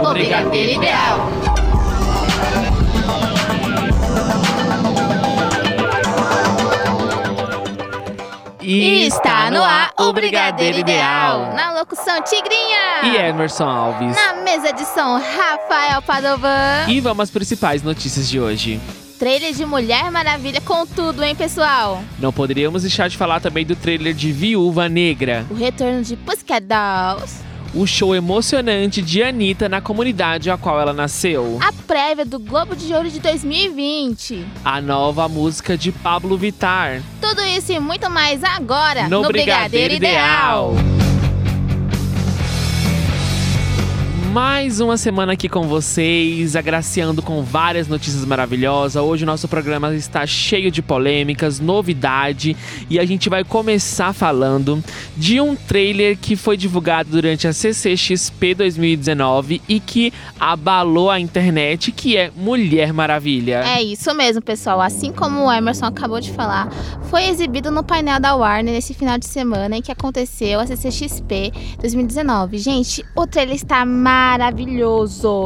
O Brigadeiro Ideal. E está no ar o Brigadeiro Ideal. Na locução Tigrinha. E Emerson Alves. Na mesa de som Rafael Padovan. E vamos às principais notícias de hoje. Trailer de Mulher Maravilha com tudo, hein, pessoal? Não poderíamos deixar de falar também do trailer de Viúva Negra. O retorno de Pussycat Dolls. O show emocionante de Anitta na comunidade a qual ela nasceu. A prévia do Globo de Ouro de 2020. A nova música de Pablo Vittar. Tudo isso e muito mais agora no, Brigadeiro, Ideal. Mais uma semana aqui com vocês, agraciando com várias notícias maravilhosas. Hoje o nosso programa está cheio de polêmicas, novidade e a gente vai começar falando de um trailer que foi divulgado durante a CCXP 2019 e que abalou a internet, que é Mulher Maravilha. É isso mesmo, pessoal. Assim como o Emerson acabou de falar, foi exibido no painel da Warner nesse final de semana em que aconteceu a CCXP 2019. Gente, o trailer está maravilhoso,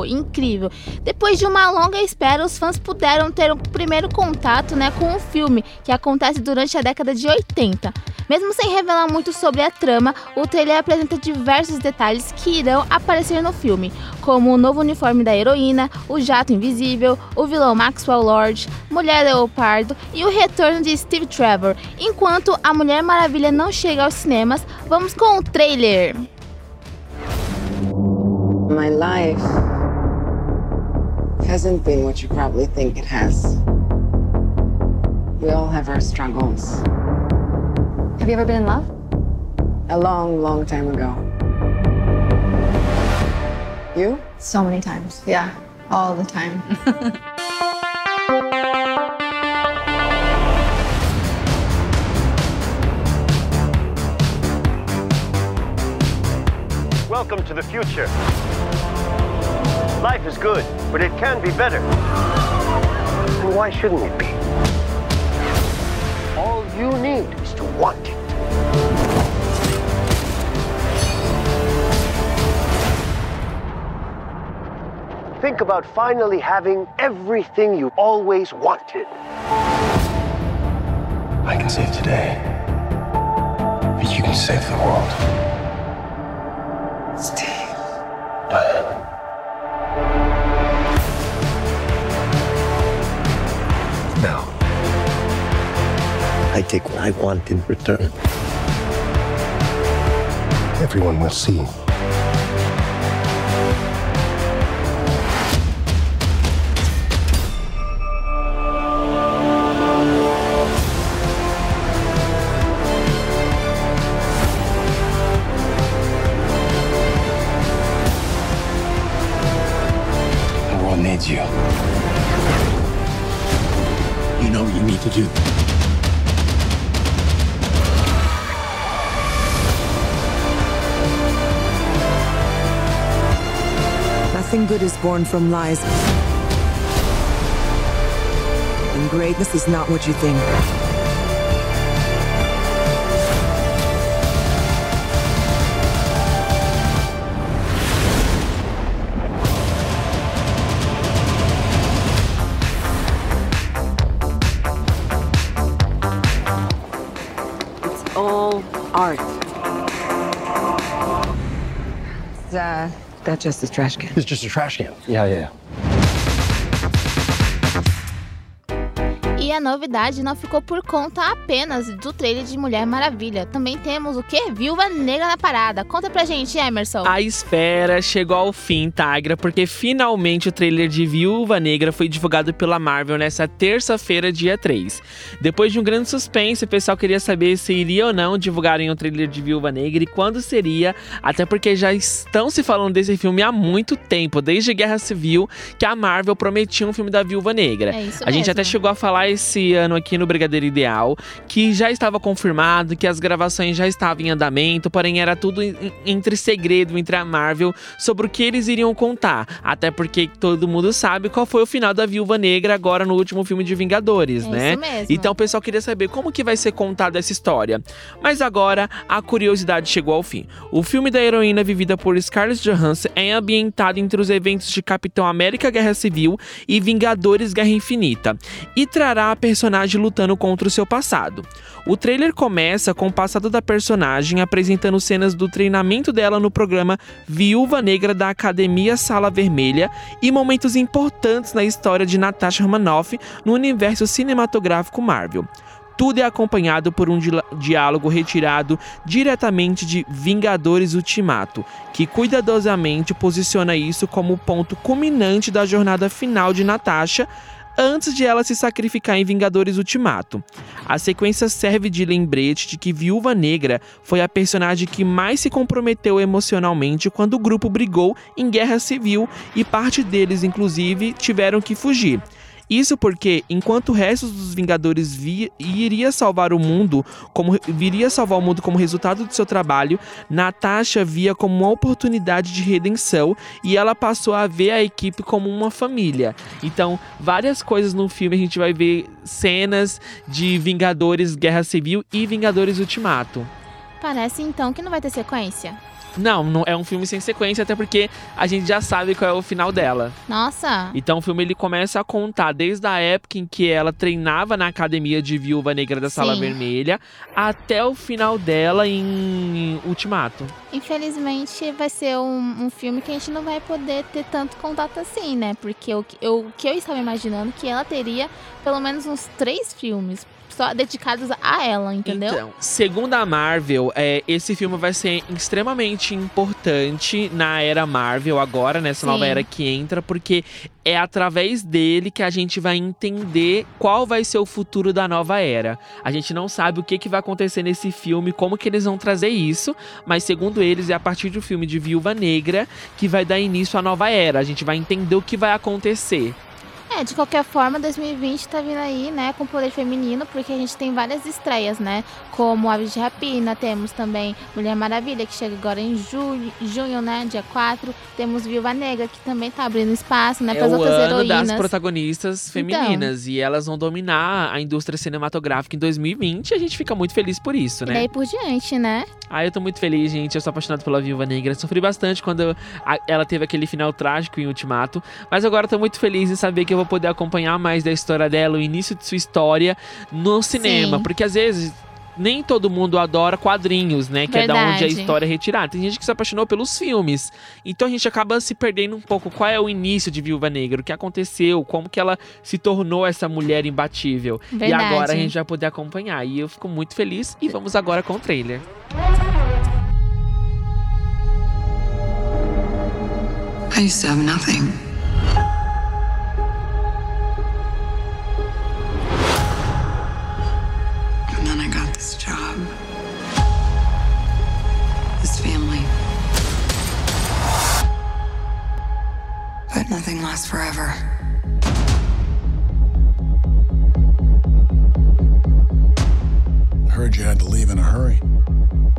incrível. Depois de uma longa espera, os fãs puderam ter um primeiro contato né, com o filme, que acontece durante a década de 80. Mesmo sem revelar muito sobre a trama, o trailer apresenta diversos detalhes que irão aparecer no filme, como o novo uniforme da heroína, o jato invisível, o vilão Maxwell Lord, Mulher Leopardo e o retorno de Steve Trevor. Enquanto a Mulher Maravilha não chega aos cinemas, vamos com o trailer. My life hasn't been what you probably think it has. We all have our struggles. Have you ever been in love? A long, long time ago. You? So many times. Yeah, all the time. Welcome to the future. Life is good, but it can be better. And why shouldn't it be? All you need is to want it. Think about finally having everything you always wanted. I can save today, but you can save the world. Steve. Diane. I take what I want in return. Everyone will see. Nothing good is born from lies. And greatness is not what you think. That's just a trash can. It's just a trash can. Yeah, yeah. A novidade não ficou por conta apenas do trailer de Mulher Maravilha. Também temos o que? Viúva Negra na parada. Conta pra gente, Emerson. A espera chegou ao fim, Tagra, porque finalmente o trailer de Viúva Negra foi divulgado pela Marvel nessa terça-feira, dia 3. Depois de um grande suspense, o pessoal queria saber se iria ou não divulgarem o trailer de Viúva Negra e quando seria, até porque já estão se falando desse filme há muito tempo, desde Guerra Civil, que a Marvel prometia um filme da Viúva Negra. É isso a gente mesmo. até chegou a falar esse ano aqui no Brigadeiro Ideal, que já estava confirmado que as gravações já estavam em andamento, porém era tudo entre segredo entre a Marvel sobre o que eles iriam contar. Até porque todo mundo sabe qual foi o final da Viúva Negra agora no último filme de Vingadores, É né? isso mesmo. Então o pessoal queria saber como que vai ser contada essa história. Mas agora a curiosidade chegou ao fim. O filme da heroína vivida por Scarlett Johansson é ambientado entre os eventos de Capitão América Guerra Civil e Vingadores Guerra Infinita e trará personagem lutando contra o seu passado. O trailer começa com o passado da personagem apresentando cenas do treinamento dela no programa Viúva Negra da Academia Sala Vermelha e momentos importantes na história de Natasha Romanoff no universo cinematográfico Marvel. Tudo é acompanhado por um diálogo retirado diretamente de Vingadores Ultimato, que cuidadosamente posiciona isso como o ponto culminante da jornada final de Natasha antes de ela se sacrificar em Vingadores Ultimato. A sequência serve de lembrete de que Viúva Negra foi a personagem que mais se comprometeu emocionalmente quando o grupo brigou em guerra civil e parte deles, inclusive, tiveram que fugir. Isso porque, enquanto o resto dos Vingadores vi- iria salvar o mundo, como viria salvar o mundo como resultado do seu trabalho, Natasha via como uma oportunidade de redenção e ela passou a ver a equipe como uma família. Então, várias coisas no filme a gente vai ver cenas de Vingadores Guerra Civil e Vingadores Ultimato. Parece então que não vai ter sequência. Não, não é um filme sem sequência, até porque a gente já sabe qual é o final dela. Nossa, Então o filme ele começa a contar desde a época em que ela treinava na academia de Viúva Negra da Sala Sim. Vermelha até o final dela em Ultimato. infelizmente vai ser um, um filme que a gente não vai poder ter tanto contato assim, né? Porque o que eu, o que eu estava imaginando que ela teria pelo menos uns três filmes só dedicados a ela, entendeu? Então, segundo a Marvel, é, esse filme vai ser extremamente importante na era Marvel agora, nessa Sim. nova era que entra, porque é através dele que a gente vai entender qual vai ser o futuro da nova era. A gente não sabe o que, que vai acontecer nesse filme, como que eles vão trazer isso, mas segundo eles, é a partir do filme de Viúva Negra que vai dar início à nova era. A gente vai entender o que vai acontecer. É, de qualquer forma, 2020 tá vindo aí, né, com poder feminino, porque a gente tem várias estreias, né? Como Aves de Rapina, temos também Mulher Maravilha, que chega agora em julho, junho, né, dia 4. Temos Viúva Negra, que também tá abrindo espaço, né, É para o outras ano heroínas. das protagonistas femininas e elas vão dominar a indústria cinematográfica em 2020 e a gente fica muito feliz por isso, E né? daí por diante, né? Ah, eu tô muito feliz, gente. Eu sou apaixonado pela Viúva Negra. Sofri bastante quando ela teve aquele final trágico em Ultimato. Mas agora tô muito feliz em saber que eu vou poder acompanhar mais da história dela, o início de sua história no cinema. Sim. Porque às vezes. Nem todo mundo adora quadrinhos, né? Que é da onde a Verdade. história é retirada. Tem gente que se apaixonou pelos filmes. Então a gente acaba se perdendo um pouco. Qual é o início de Viúva Negra? O que aconteceu? Como que ela se tornou essa mulher imbatível? Verdade. E agora a gente vai poder acompanhar. E eu fico muito feliz. E vamos agora com o trailer. I used to have nothing. But nothing lasts forever. I Heard you had to leave in a hurry.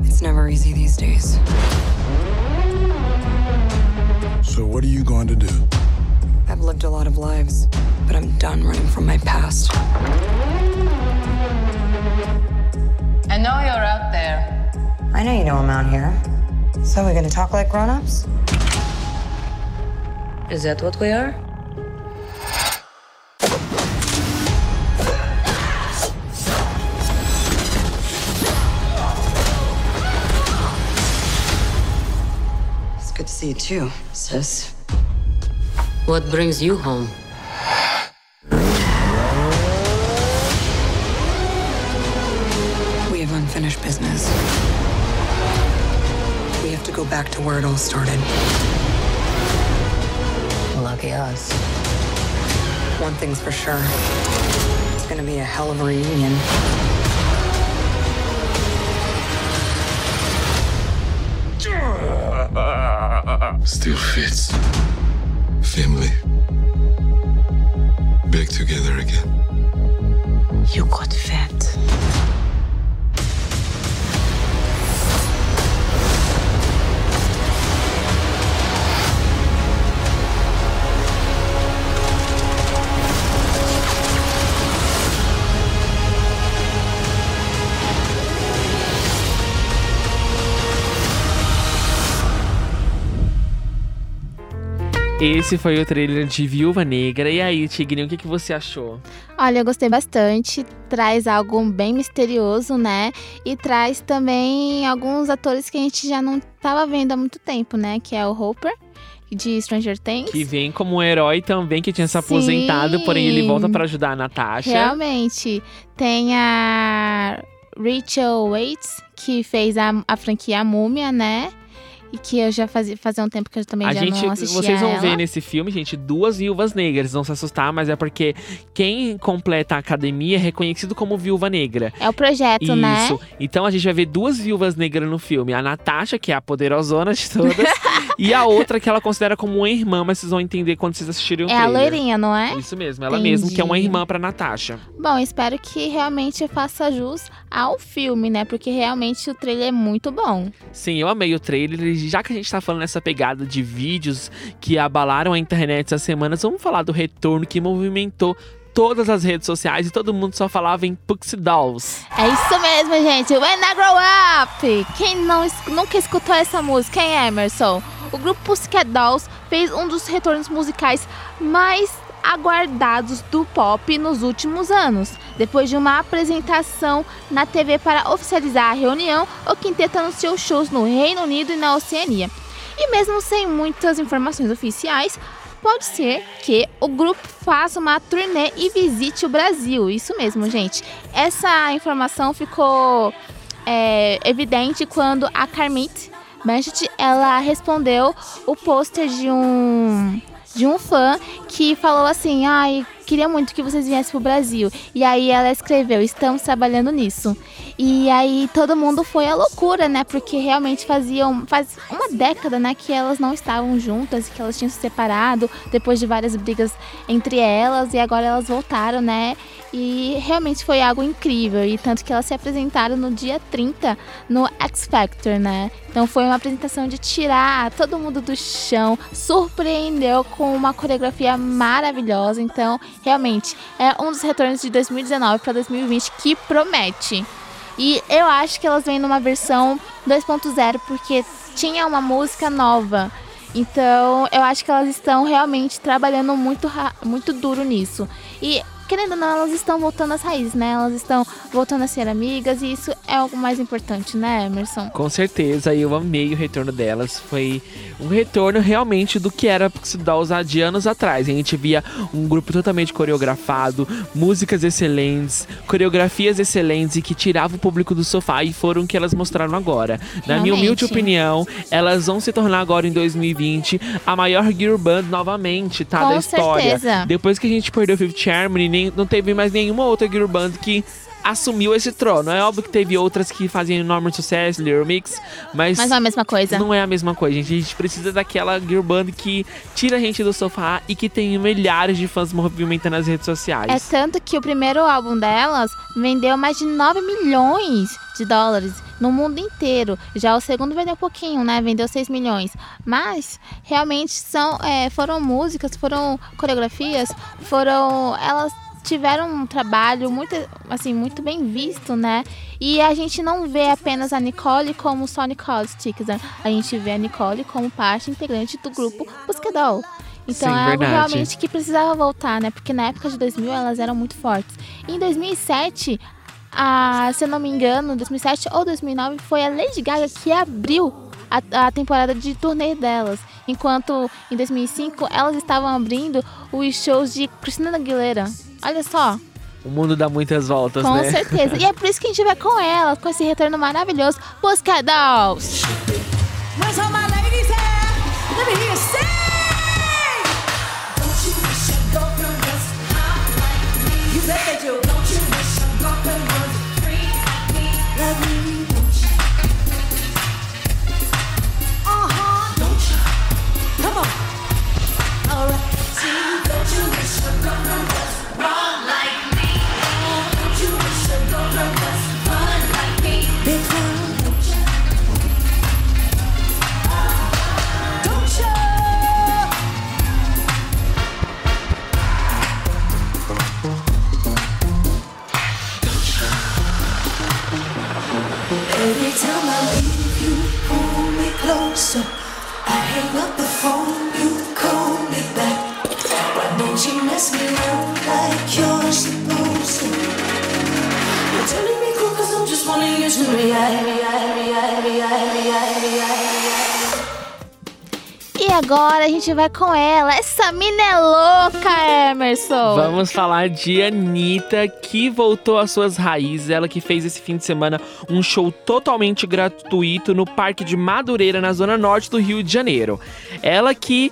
It's never easy these days. So, what are you going to do? I've lived a lot of lives, but I'm done running from my past. I know you're out there. I know you know I'm out here. So we're gonna talk like grown-ups? Is that what we are? It's good to see you too, sis. What brings you home? We have unfinished business. We have to go back to where it all started. Lucky us. One thing's for sure. It's gonna be a hell of a reunion. Still fits. Family. Back together again. You got fat. Esse foi o trailer de Viúva Negra. E aí, Tigrinho, o que, que você achou? Olha, eu gostei bastante. Traz algo bem misterioso, né? E traz também alguns atores que a gente já não estava vendo há muito tempo, né? Que é o Hopper, de Stranger Things. Que vem como um herói também, que tinha se aposentado, Sim. porém ele volta para ajudar a Natasha. Realmente. Tem a Rachel Waits, que fez a, a franquia Múmia, né? E que eu já fazia, fazia um tempo que eu também A já gente, não assistia vocês vão ela. ver nesse filme, gente, duas viúvas negras. Vão se assustar, mas é porque quem completa a academia é reconhecido como viúva negra. É o projeto, né? Isso. Então a gente vai ver duas viúvas negras no filme. A Natasha, que é a poderosona de todas, e a outra que ela considera como uma irmã, mas vocês vão entender quando vocês assistirem o É a trailer. loirinha, não é? Isso mesmo, ela Entendi. mesma que é uma irmã pra Natasha. Bom, espero que realmente faça jus ao filme, né? Porque realmente o trailer é muito bom. Sim, eu amei o trailer. Já que a gente tá falando nessa pegada de vídeos que abalaram a internet essas semanas, vamos falar do retorno que movimentou todas as redes sociais e todo mundo só falava em Puxie Dolls. É isso mesmo, gente. When I Grow Up! Quem não, nunca escutou essa música, hein, Emerson? O grupo Pussycat Dolls fez um dos retornos musicais mais aguardados do pop nos últimos anos. Depois de uma apresentação na TV para oficializar a reunião, o quinteto anunciou shows no Reino Unido e na Oceania. E mesmo sem muitas informações oficiais, pode ser que o grupo faça uma turnê e visite o Brasil. Isso mesmo, gente. Essa informação ficou é, evidente quando a Carmit Bansheet, ela respondeu o pôster de um de um fã que falou assim: "Ai, queria muito que vocês viessem pro Brasil". E aí ela escreveu: "Estamos trabalhando nisso". E aí todo mundo foi à loucura, né? Porque realmente faziam faz uma década, né, que elas não estavam juntas, que elas tinham se separado depois de várias brigas entre elas e agora elas voltaram, né? E realmente foi algo incrível e tanto que elas se apresentaram no dia 30 no X Factor, né? Então foi uma apresentação de tirar todo mundo do chão, surpreendeu com uma coreografia maravilhosa. Então, realmente é um dos retornos de 2019 para 2020 que promete. E eu acho que elas vêm numa versão 2.0 porque tinha uma música nova. Então, eu acho que elas estão realmente trabalhando muito, muito duro nisso. E, querendo ou não, elas estão voltando às raízes, né? Elas estão voltando a ser amigas e isso é algo mais importante, né, Emerson? Com certeza, eu amei o retorno delas. Foi um retorno realmente do que era há de anos atrás. A gente via um grupo totalmente coreografado, músicas excelentes, coreografias excelentes e que tirava o público do sofá e foram o que elas mostraram agora. Na minha humilde Realmente. opinião, elas vão se tornar agora em 2020 a maior girl band novamente, tá? Com da história. certeza. Depois que a gente perdeu Fifth Harmony, nem, não teve mais nenhuma outra girl band que assumiu esse trono. É óbvio que teve outras que faziam enorme sucesso, Little Mix, mas, Mas não é a mesma coisa. não é a mesma coisa, gente. A gente precisa daquela girl band que tira a gente do sofá e que tem milhares de fãs movimentando nas redes sociais. É tanto que o primeiro álbum delas vendeu mais de 9 milhões de dólares no mundo inteiro. Já o segundo vendeu pouquinho, né? Vendeu 6 milhões. Mas realmente são, é, foram músicas, foram coreografias, foram. Elas tiveram um trabalho muito, assim, muito bem visto, né? E a gente não vê apenas a Nicole como só Nicole Sticks, né? A gente vê a Nicole como parte integrante do grupo Buscadol. Então Sim, é algo verdade. realmente que precisava voltar, né? Porque na época de 2000 elas eram muito fortes. E em 2007, a, se eu não me engano, 2007 ou 2009 foi a Lady Gaga que abriu a, a temporada de turnê delas. Enquanto em 2005 elas estavam abrindo os shows de Christina Aguilera. Olha só, O mundo dá muitas voltas, com né? certeza. E é por isso que a gente vai com ela, com esse retorno maravilhoso. Busca Dolls! Where's all my ladies? Let me hear you say. Every time I leave, you pull me closer. I hang up the phone, you call me back. Why don't you mess me around like you're supposed to? You're turning me cool, cause I'm just wanting you to react, react, react, react, react, react. Agora a gente vai com ela. Essa mina é louca, Emerson. Vamos falar de Anitta, que voltou às suas raízes. Ela que fez esse fim de semana um show totalmente gratuito no Parque de Madureira, na zona norte do Rio de Janeiro. Ela que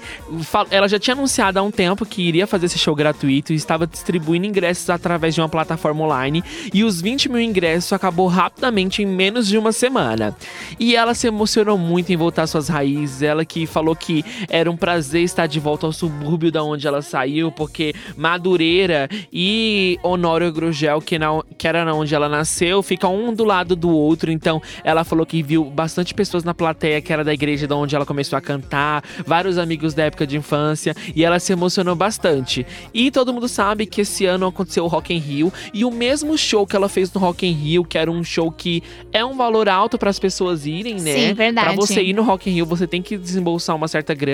ela já tinha anunciado há um tempo que iria fazer esse show gratuito e estava distribuindo ingressos através de uma plataforma online. E os 20 mil ingressos acabou rapidamente em menos de uma semana. E ela se emocionou muito em voltar às suas raízes. Ela que falou que era um prazer estar de volta ao subúrbio da onde ela saiu, porque Madureira e Honório Grugel, que, na, que era onde ela nasceu, ficam um do lado do outro. Então ela falou que viu bastante pessoas na plateia que era da igreja da onde ela começou a cantar, vários amigos da época de infância, e ela se emocionou bastante. E todo mundo sabe que esse ano aconteceu o Rock in Rio e o mesmo show que ela fez no Rock in Rio, que era um show que é um valor alto para as pessoas irem, né? Sim, verdade. Pra você ir no Rock in Rio, você tem que desembolsar uma certa grana.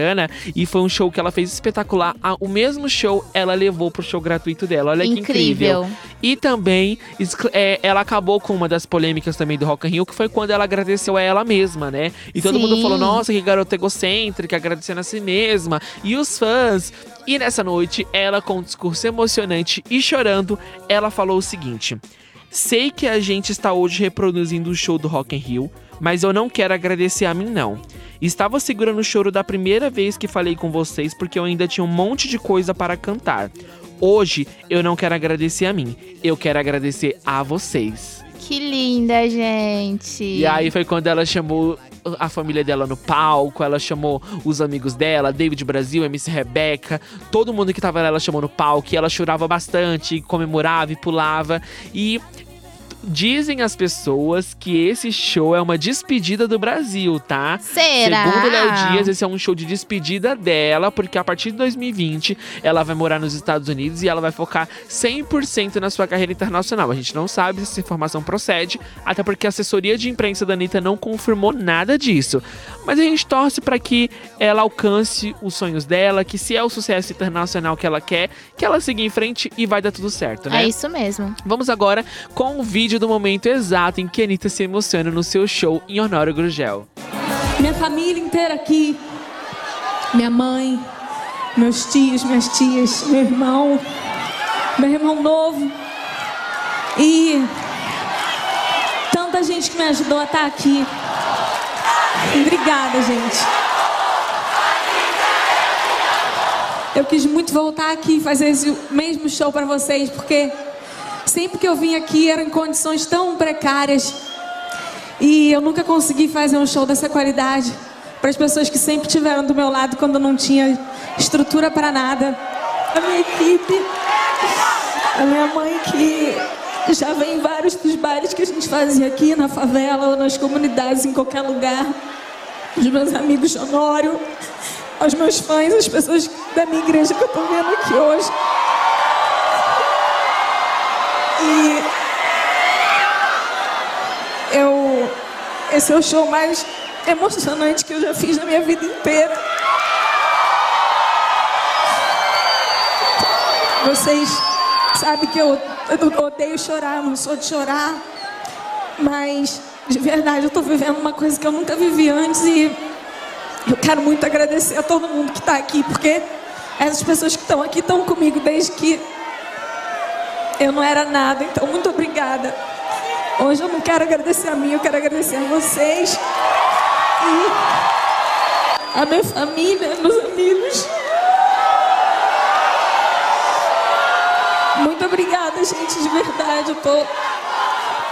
E foi um show que ela fez espetacular. Ah, o mesmo show ela levou pro show gratuito dela. Olha que incrível. Incrível. E também é, ela acabou com uma das polêmicas também do Rock in Rio, que foi quando ela agradeceu a ela mesma, né? E todo mundo Sim. falou, nossa, que garota egocêntrica, agradecendo a si mesma. E os fãs. E nessa noite, ela com um discurso emocionante e chorando, ela falou o seguinte. Sei que a gente está hoje reproduzindo o show do Rock in Rio, mas eu não quero agradecer a mim não. Estava segurando o choro da primeira vez que falei com vocês porque eu ainda tinha um monte de coisa para cantar. Hoje eu não quero agradecer a mim, eu quero agradecer a vocês. Que linda, gente. E aí foi quando ela chamou a família dela no palco, ela chamou os amigos dela, David Brasil, MC Rebeca, todo mundo que tava lá ela chamou no palco, e ela chorava bastante, comemorava e pulava. E Dizem as pessoas que esse show é uma despedida do Brasil, tá? Será? Segundo o Léo Dias, esse é um show de despedida dela, porque a partir de 2020 ela vai morar nos Estados Unidos e ela vai focar 100% na sua carreira internacional. A gente não sabe se essa informação procede, até porque a assessoria de imprensa da Anitta não confirmou nada disso. Mas a gente torce para que ela alcance os sonhos dela, que se é o sucesso internacional que ela quer, que ela siga em frente e vai dar tudo certo, né? É isso mesmo. Vamos agora com o vídeo do momento exato em que Anitta se emociona no seu show em Honório Grugel. Minha família inteira aqui. Minha mãe, meus tios, minhas tias, meu irmão, meu irmão novo. E tanta gente que me ajudou a estar aqui. Obrigada, gente. Eu quis muito voltar aqui e fazer esse mesmo show para vocês, porque sempre que eu vim aqui eram em condições tão precárias. E eu nunca consegui fazer um show dessa qualidade para as pessoas que sempre estiveram do meu lado quando não tinha estrutura para nada. A minha equipe, a minha mãe que já vem em vários dos bailes que a gente fazia aqui na favela ou nas comunidades, em qualquer lugar. Os meus amigos de Honório, aos meus fãs, as pessoas da minha igreja que eu estou vendo aqui hoje. E eu. Esse é o show mais emocionante que eu já fiz na minha vida inteira. Vocês sabem que eu, eu odeio chorar, não sou de chorar. Mas, de verdade, eu tô vivendo uma coisa que eu nunca vivi antes e eu quero muito agradecer a todo mundo que está aqui, porque essas pessoas que estão aqui estão comigo desde que eu não era nada. Então, muito obrigada. Hoje eu não quero agradecer a mim, eu quero agradecer a vocês e a minha família, meus amigos. Muito obrigada, gente, de verdade. Eu tô,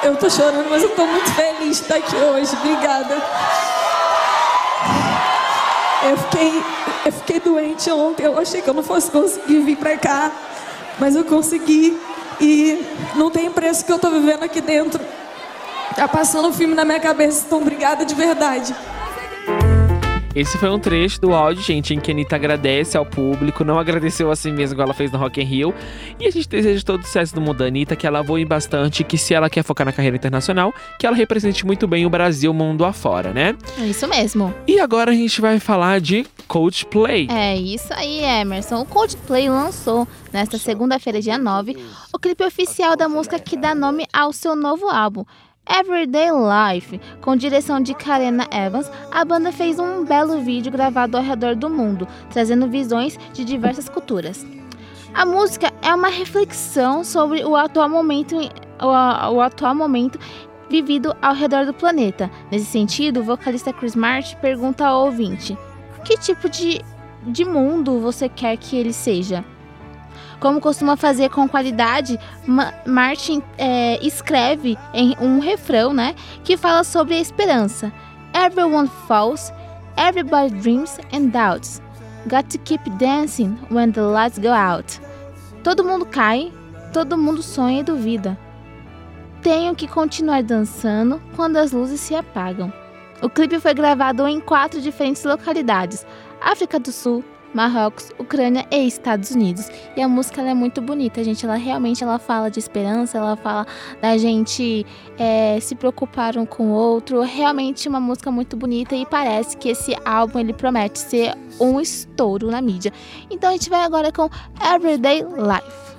eu tô chorando, mas eu tô muito feliz de estar aqui hoje. Obrigada. Eu fiquei, eu fiquei doente ontem. Eu achei que eu não fosse conseguir vir pra cá, mas eu consegui. E não tem preço que eu tô vivendo aqui dentro. Tá passando um filme na minha cabeça, então obrigada de verdade. Esse foi um trecho do áudio, gente, em que a Anitta agradece ao público, não agradeceu a si mesma igual ela fez no Rock in Rio. E a gente deseja todo o sucesso do mundo da Anitta, que ela voe bastante, que se ela quer focar na carreira internacional, que ela represente muito bem o Brasil, o mundo afora, né? É isso mesmo. E agora a gente vai falar de Coldplay. É isso aí, Emerson. O Coldplay lançou nesta segunda-feira, dia 9, o clipe oficial da música que dá nome ao seu novo álbum. Everyday Life, com direção de Karena Evans, a banda fez um belo vídeo gravado ao redor do mundo, trazendo visões de diversas culturas. A música é uma reflexão sobre o atual momento, o, o atual momento vivido ao redor do planeta. Nesse sentido, o vocalista Chris Martin pergunta ao ouvinte: que tipo de, de mundo você quer que ele seja? Como costuma fazer com qualidade, Ma Martin é, escreve em um refrão, né, que fala sobre a esperança. Everyone falls, everybody dreams and doubts. Got to keep dancing when the lights go out. Todo mundo cai, todo mundo sonha e duvida. Tenho que continuar dançando quando as luzes se apagam. O clipe foi gravado em quatro diferentes localidades: África do Sul, Marrocos, Ucrânia e Estados Unidos. E a música é muito bonita, gente. Ela realmente ela fala de esperança, ela fala da gente é, se preocupar um com o outro. Realmente uma música muito bonita e parece que esse álbum ele promete ser um estouro na mídia. Então a gente vai agora com Everyday Life.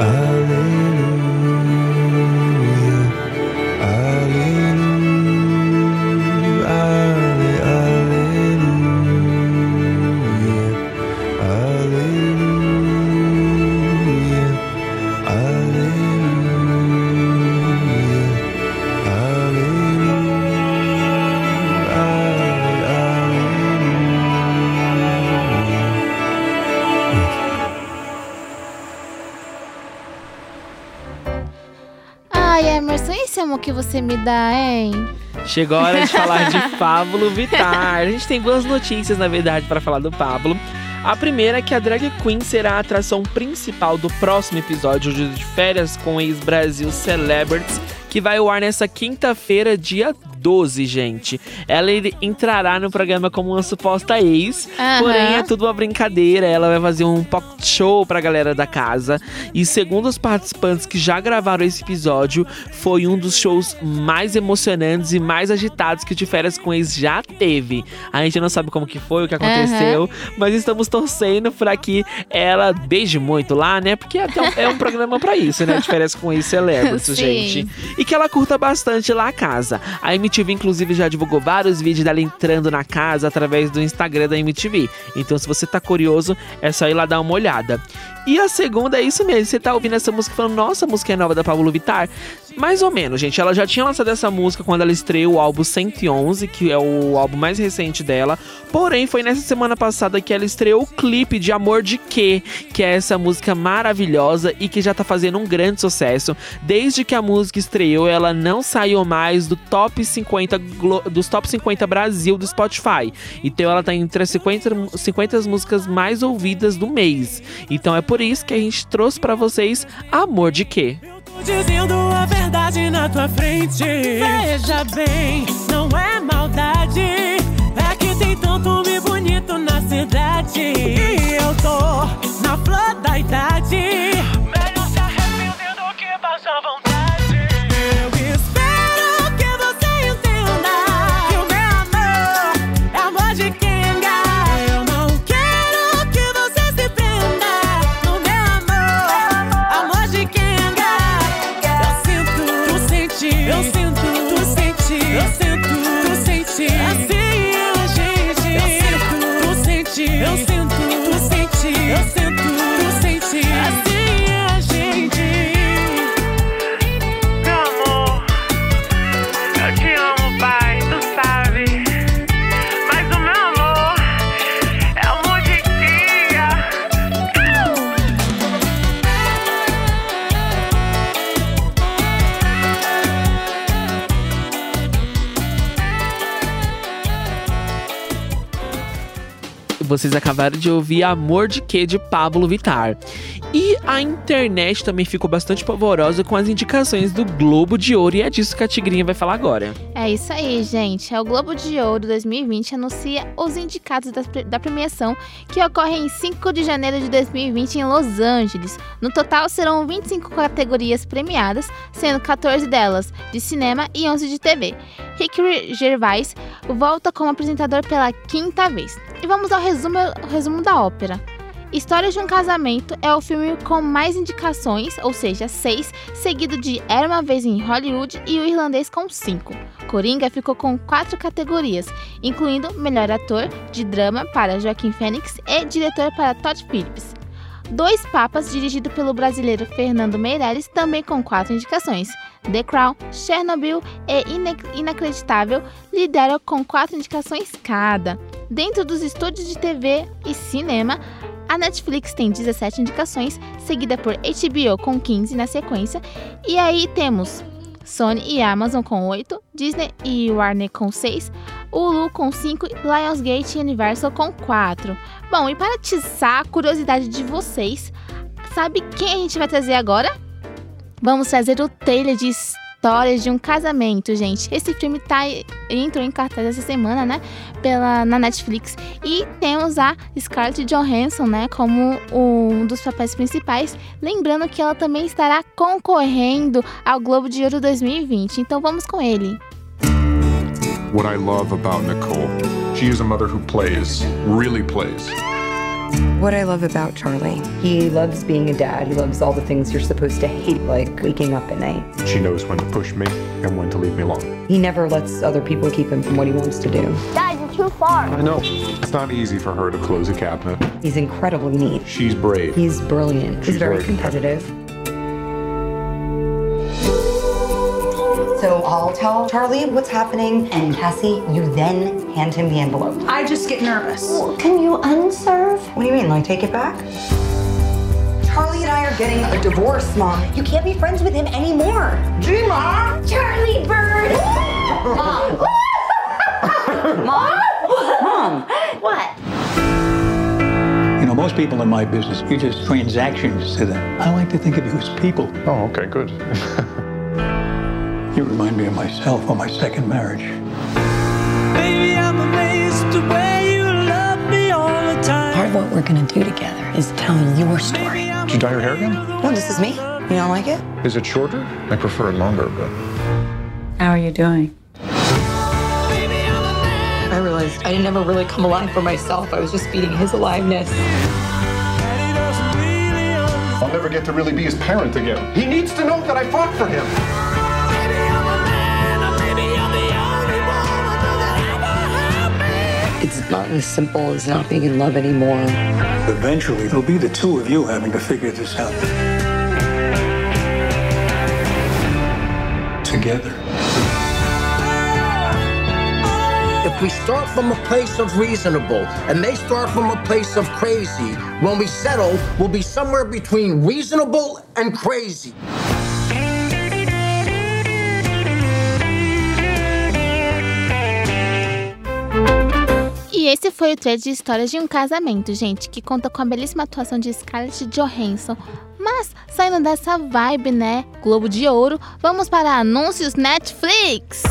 I hein? Chegou a hora de falar de Pablo Vittar. A gente tem duas notícias, na verdade, para falar do Pablo. A primeira é que a drag queen será a atração principal do próximo episódio de Férias com Ex-Brasil Celebrities, que vai ao ar nessa quinta-feira, dia 12, gente. Ela entrará no programa como uma suposta ex, uhum. porém é tudo uma brincadeira. Ela vai fazer um pocket show pra galera da casa. E segundo os participantes que já gravaram esse episódio, foi um dos shows mais emocionantes e mais agitados que o de férias com ex já teve. A gente não sabe como que foi, o que aconteceu, uhum. mas estamos torcendo pra que ela beije muito lá, né? Porque é, é um programa para isso, né? De férias com ex celebrities, gente. E que ela curta bastante lá a casa. A MTV, inclusive, já divulgou vários vídeos dela entrando na casa através do Instagram da MTV. Então, se você tá curioso, é só ir lá dar uma olhada. E a segunda é isso mesmo. Você tá ouvindo essa música falando, nossa, a música é nova da Pablo Vittar? Mais ou menos, gente. Ela já tinha lançado essa música quando ela estreou o álbum 111, que é o álbum mais recente dela. Porém, foi nessa semana passada que ela estreou o clipe de Amor de Quê, que é essa música maravilhosa e que já tá fazendo um grande sucesso. Desde que a música estreou, ela não saiu mais do top 50 dos top 50 Brasil do Spotify. Então ela tá entre as 50, 50 músicas mais ouvidas do mês. Então é por isso que a gente trouxe para vocês Amor de Quê. Dizendo a verdade na tua frente. Veja bem, não é maldade. É que tem tanto me bonito bonito na cidade. E eu tô na flor da idade. Melhor se arrepender do que passar vontade. Vocês acabaram de ouvir Amor de Quê de Pablo Vittar. E a internet também ficou bastante pavorosa com as indicações do Globo de Ouro e é disso que a Tigrinha vai falar agora. É isso aí, gente. É o Globo de Ouro 2020 anuncia os indicados da, da premiação que ocorre em 5 de janeiro de 2020 em Los Angeles. No total serão 25 categorias premiadas, sendo 14 delas de cinema e 11 de TV. Rick Gervais volta como apresentador pela quinta vez. E vamos ao resumo, resumo da ópera. História de um Casamento é o filme com mais indicações, ou seja, seis, seguido de Era uma Vez em Hollywood e O Irlandês com cinco. Coringa ficou com quatro categorias, incluindo Melhor Ator de Drama para Joaquim Fênix e Diretor para Todd Phillips. Dois Papas, dirigido pelo brasileiro Fernando Meirelles, também com quatro indicações. The Crown, Chernobyl e Inacreditável lideram com quatro indicações cada. Dentro dos estúdios de TV e cinema, a Netflix tem 17 indicações, seguida por HBO com 15 na sequência. E aí temos Sony e Amazon com 8, Disney e Warner com 6, Hulu com 5, Lionsgate e Universal com 4. Bom, e para atiçar a curiosidade de vocês, sabe quem a gente vai trazer agora? Vamos fazer o trailer de Histórias de um Casamento, gente. Esse filme tá, entrou em cartaz essa semana, né? Pela, na Netflix. E temos a Scarlett Johansson, né? Como um dos papéis principais. Lembrando que ela também estará concorrendo ao Globo de Ouro 2020. Então vamos com ele. What I love about Nicole, she is a mother who plays, really plays. What I love about Charlie, he loves being a dad. He loves all the things you're supposed to hate, like waking up at night. She knows when to push me and when to leave me alone. He never lets other people keep him from what he wants to do. Dad, you're too far. I know. It's not easy for her to close a cabinet. He's incredibly neat. She's brave. He's brilliant. She's He's very very competitive. So I'll tell Charlie what's happening, and Cassie, you then hand him the envelope. I just get nervous. Can you unserve? What do you mean? Like, take it back? Charlie and I are getting a divorce, Mom. You can't be friends with him anymore. Dreamer! Charlie Bird! Mom! Mom! Mom! What? You know, most people in my business, you're just transactions to them. I like to think of you as people. Oh, okay, good. You remind me of myself on my second marriage. Baby, I'm amazed the way you love me all the time. Part of what we're gonna do together is tell your story. Did you dye your hair again? No, this is me. You don't like it? Is it shorter? I prefer it longer, but. How are you doing? I realized I didn't ever really come alive for myself. I was just feeding his aliveness. I'll never get to really be his parent again. He needs to know that I fought for him. It's not as simple as not being in love anymore. Eventually, it'll be the two of you having to figure this out. Together. If we start from a place of reasonable and they start from a place of crazy, when we settle, we'll be somewhere between reasonable and crazy. E esse foi o trailer de Histórias de um Casamento, gente, que conta com a belíssima atuação de Scarlett Johansson. Mas, saindo dessa vibe, né, Globo de Ouro, vamos para anúncios Netflix.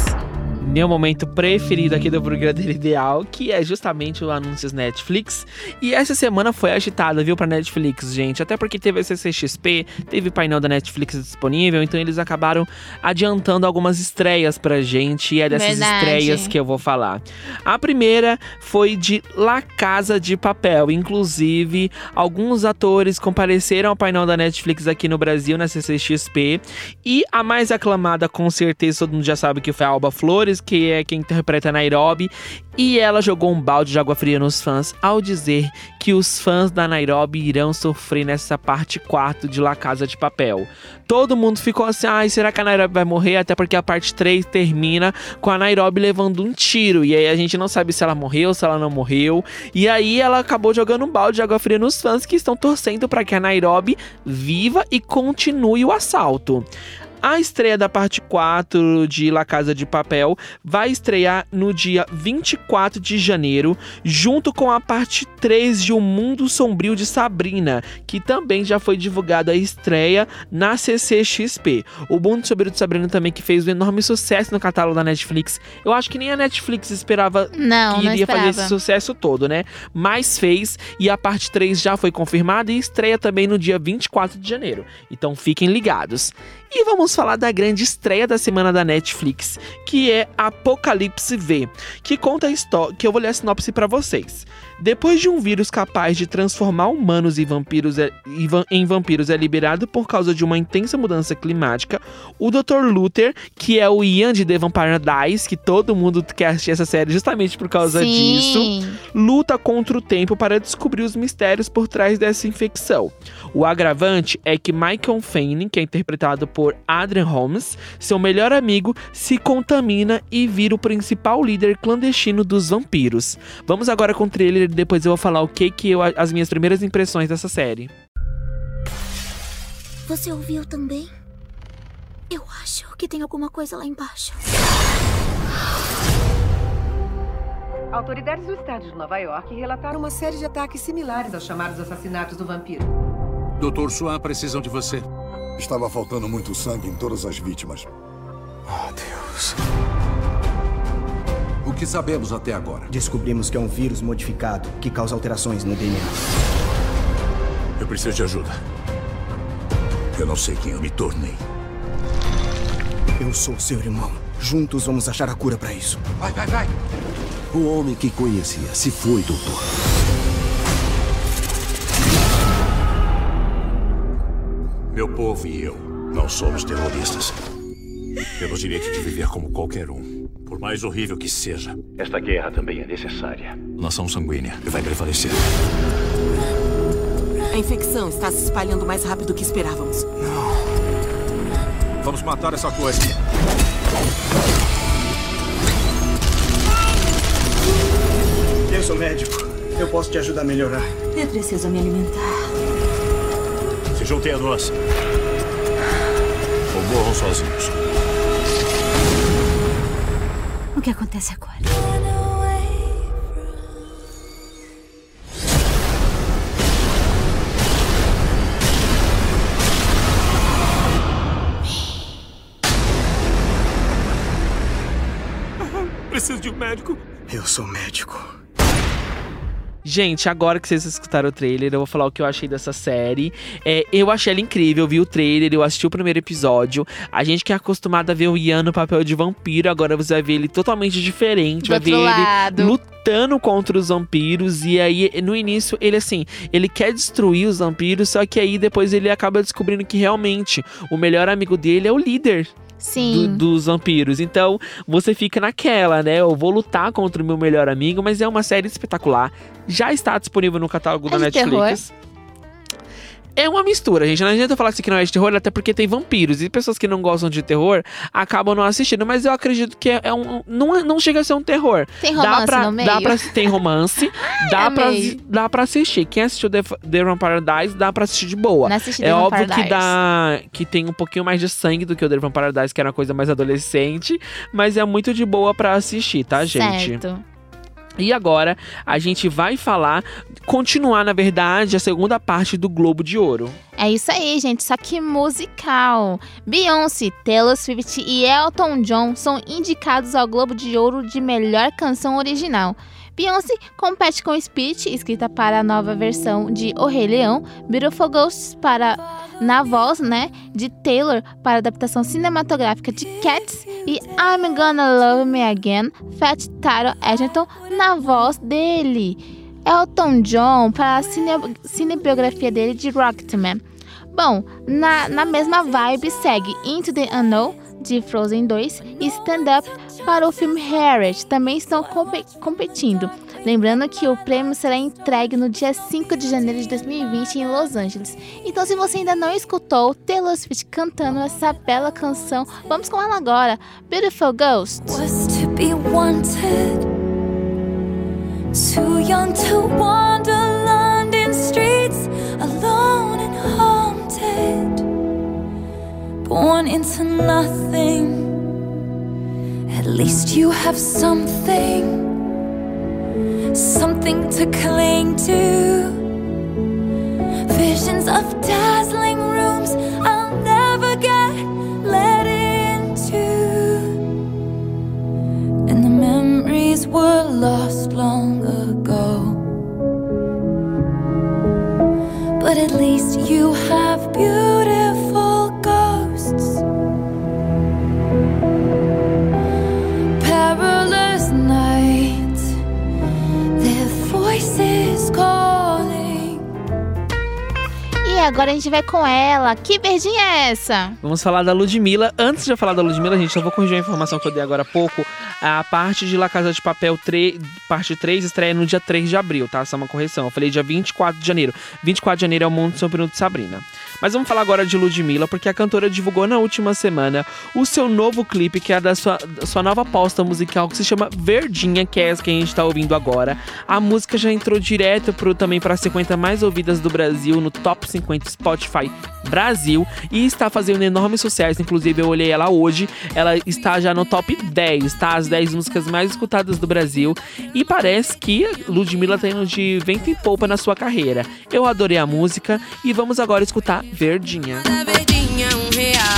Meu momento preferido aqui do programa Ideal, que é justamente o anúncios Netflix. E essa semana foi agitada, viu, pra Netflix, gente. Até porque teve a CCXP, teve painel da Netflix disponível, então eles acabaram adiantando algumas estreias pra gente. E é dessas Verdade. estreias que eu vou falar. A primeira foi de La Casa de Papel. Inclusive, alguns atores compareceram ao painel da Netflix aqui no Brasil, na CCXP. E a mais aclamada, com certeza, todo mundo já sabe que foi a Alba Flores, que é quem interpreta Nairobi. E ela jogou um balde de água fria nos fãs ao dizer que os fãs da Nairobi irão sofrer nessa parte 4 de La Casa de Papel. Todo mundo ficou assim: ai, será que a Nairobi vai morrer? Até porque a parte 3 termina com a Nairobi levando um tiro. E aí a gente não sabe se ela morreu, se ela não morreu. E aí ela acabou jogando um balde de água fria nos fãs que estão torcendo para que a Nairobi viva e continue o assalto. A estreia da parte 4 de La Casa de Papel vai estrear no dia 24 de janeiro, junto com a parte 3 de O Mundo Sombrio de Sabrina, que também já foi divulgada a estreia na CCXP. O Mundo Sombrio de Sabrina também que fez um enorme sucesso no catálogo da Netflix. Eu acho que nem a Netflix esperava Não, que iria fazer esse sucesso todo, né? Mas fez e a parte 3 já foi confirmada e estreia também no dia 24 de janeiro. Então fiquem ligados. E vamos falar da grande estreia da semana da Netflix, que é Apocalipse V, que conta a história, que eu vou ler a sinopse para vocês. Depois de um vírus capaz de transformar humanos e vampiros é- em vampiros é liberado por causa de uma intensa mudança climática, o Dr. Luther, que é o Ian de The Vampire Dies, que todo mundo quer assistir essa série justamente por causa Sim. disso, luta contra o tempo para descobrir os mistérios por trás dessa infecção. O agravante é que Michael Fanning, que é interpretado por Adrian Holmes, seu melhor amigo, se contamina e vira o principal líder clandestino dos vampiros. Vamos agora com o trailer e depois eu vou falar o que que eu, as minhas primeiras impressões dessa série. Você ouviu também? Eu acho que tem alguma coisa lá embaixo. Autoridades do estado de Nova York relataram uma série de ataques similares aos chamados assassinatos do vampiro. Doutor Swan, precisam de você. Estava faltando muito sangue em todas as vítimas. Ah, Deus. O que sabemos até agora? Descobrimos que é um vírus modificado que causa alterações no DNA. Eu preciso de ajuda. Eu não sei quem eu me tornei. Eu sou seu irmão. Juntos vamos achar a cura para isso. Vai, vai, vai. O homem que conhecia se foi, doutor. Meu povo e eu não somos terroristas. Temos direito de viver como qualquer um, por mais horrível que seja. Esta guerra também é necessária. Nação sanguínea vai prevalecer. A infecção está se espalhando mais rápido do que esperávamos. Vamos matar essa coisa. Eu sou médico. Eu posso te ajudar a melhorar. Eu preciso me alimentar. Se juntem a nós. Ou morram sozinhos. Que acontece agora? Preciso de um médico. Eu sou médico. Gente, agora que vocês escutaram o trailer, eu vou falar o que eu achei dessa série. É, eu achei ela incrível, eu vi o trailer, eu assisti o primeiro episódio. A gente que é acostumado a ver o Ian no papel de vampiro, agora você vai ver ele totalmente diferente. Do vai ver outro ele lado. lutando contra os vampiros. E aí, no início, ele assim, ele quer destruir os vampiros, só que aí depois ele acaba descobrindo que realmente o melhor amigo dele é o líder. Do- dos vampiros. Então, você fica naquela, né? Eu vou lutar contra o meu melhor amigo, mas é uma série espetacular. Já está disponível no catálogo É da Netflix. É uma mistura, gente. Não adianta falar que não é de terror, até porque tem vampiros. E pessoas que não gostam de terror acabam não assistindo. Mas eu acredito que é, é um. Não, é- não chega a ser um terror. Tem Dá romance pra- no meio? Dá pra, tem romance. dá, pra, amei. dá pra assistir. Quem assistiu The, The Vampire Dies, dá pra assistir de boa. Não assisti é The óbvio Vampire que dá. Que tem um pouquinho mais de sangue do que o The Vampire Dies, que era uma coisa mais adolescente. Mas é muito de boa pra assistir, tá, gente? Certo. E agora a gente vai falar, continuar, na verdade, a segunda parte do Globo de Ouro. É isso aí, gente. Só que musical. Beyoncé, Taylor Swift e Elton John são indicados ao Globo de Ouro de melhor canção original. Beyoncé compete com Speech, escrita para a nova versão de O Rei Leão, Beautiful Ghosts para na voz, né, de Taylor para a adaptação cinematográfica de Cats e I'm Gonna Love Me Again, Fat Taro Edgerton na voz dele. Elton John para a cine, cinebiografia dele de Rocketman. Bom, na, na mesma vibe segue Into the Unknown de Frozen 2 e Stand Up para o filme Harriet também estão competindo. Lembrando que o prêmio será entregue no dia 5 de janeiro de 2020 em Los Angeles. Então, se você ainda não escutou Taylor Swift cantando essa bela canção, vamos com ela agora. Beautiful Ghost. Was to be wanted, too young to wander born into nothing. At least you have something, something to cling to. Visions of dazzling agora a gente vai com ela. Que verdinha é essa? Vamos falar da Ludmilla. Antes de eu falar da Ludmilla, gente, eu vou corrigir a informação que eu dei agora há pouco. A parte de La Casa de Papel 3, parte 3 estreia no dia 3 de abril, tá? Essa é uma correção. Eu falei dia 24 de janeiro. 24 de janeiro é o Mundo Sombrio de Sabrina. Mas vamos falar agora de Ludmilla, porque a cantora divulgou na última semana o seu novo clipe, que é da sua, da sua nova aposta musical, que se chama Verdinha, que é essa que a gente tá ouvindo agora. A música já entrou direto pro, também para as 50 mais ouvidas do Brasil, no Top 50 Spotify Brasil, e está fazendo enormes sucesso. Inclusive, eu olhei ela hoje, ela está já no top 10, tá? As 10 músicas mais escutadas do Brasil. E parece que Ludmilla tá indo de vento e polpa na sua carreira. Eu adorei a música e vamos agora escutar Verdinha. verdinha um real.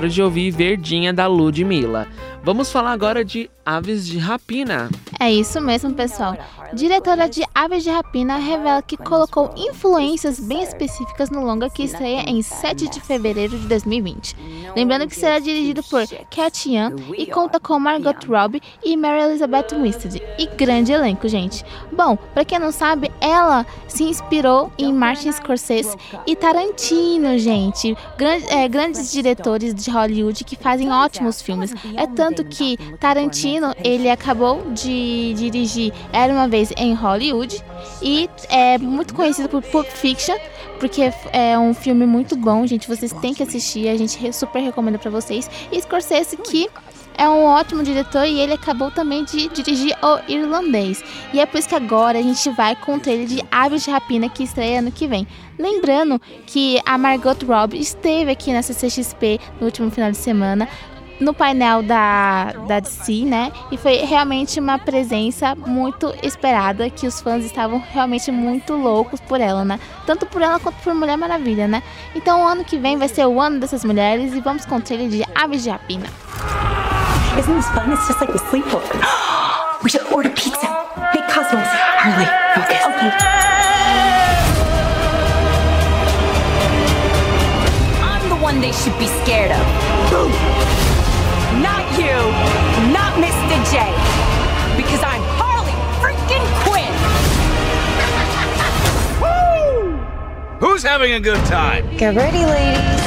Acabaram de ouvir Verdinha da Ludmilla. Vamos falar agora de Aves de Rapina. É isso mesmo, pessoal. Diretora de Aves de Rapina revela que colocou influências bem específicas no longa que estreia em 7 de fevereiro de 2020. Lembrando que será dirigido por Cat Young e conta com Margot Robbie e Mary Elizabeth Winstead. E grande elenco, gente. Bom, pra quem não sabe, ela se inspirou em Martin Scorsese e Tarantino, gente. Gran- é, grandes diretores de Hollywood que fazem ótimos filmes. É tanto que Tarantino, ele acabou de dirigir Era Uma Vez em Hollywood e é muito conhecido por Pulp Fiction, porque é um filme muito bom, gente. Vocês têm que assistir, a gente super recomenda pra vocês. E Scorsese que é um ótimo diretor e ele acabou também de dirigir O Irlandês. E é por isso que agora a gente vai com o trailer de Aves de Rapina que estreia ano que vem. Lembrando que a Margot Robbie esteve aqui na CCXP no último final de semana no painel da, da DC, né? E foi realmente uma presença muito esperada, que os fãs estavam realmente muito loucos por ela, né? Tanto por ela quanto por Mulher Maravilha, né? Então o ano que vem vai ser o ano dessas mulheres e vamos com o trailer de Aves de Rapina. Isn't this fun? It's just like the sleepover. we should order pizza. Big cosmos. Harley, focus. Okay. I'm the one they should be scared of. Not you, not Mr. J. Because I'm Harley freaking Quinn. Who's having a good time? Get ready, ladies.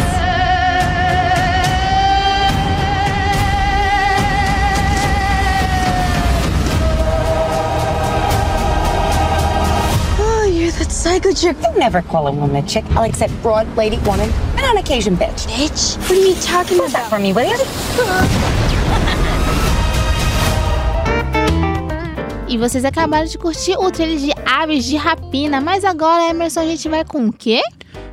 Oh, you're that psycho chick. I never call a woman a chick. I'll accept broad, lady, woman, and on occasion, bitch. Bitch? What are you talking about? that for me, will you? E vocês acabaram de curtir o trailer de Aves de Rapina, mas agora, Emerson, a gente vai com o quê?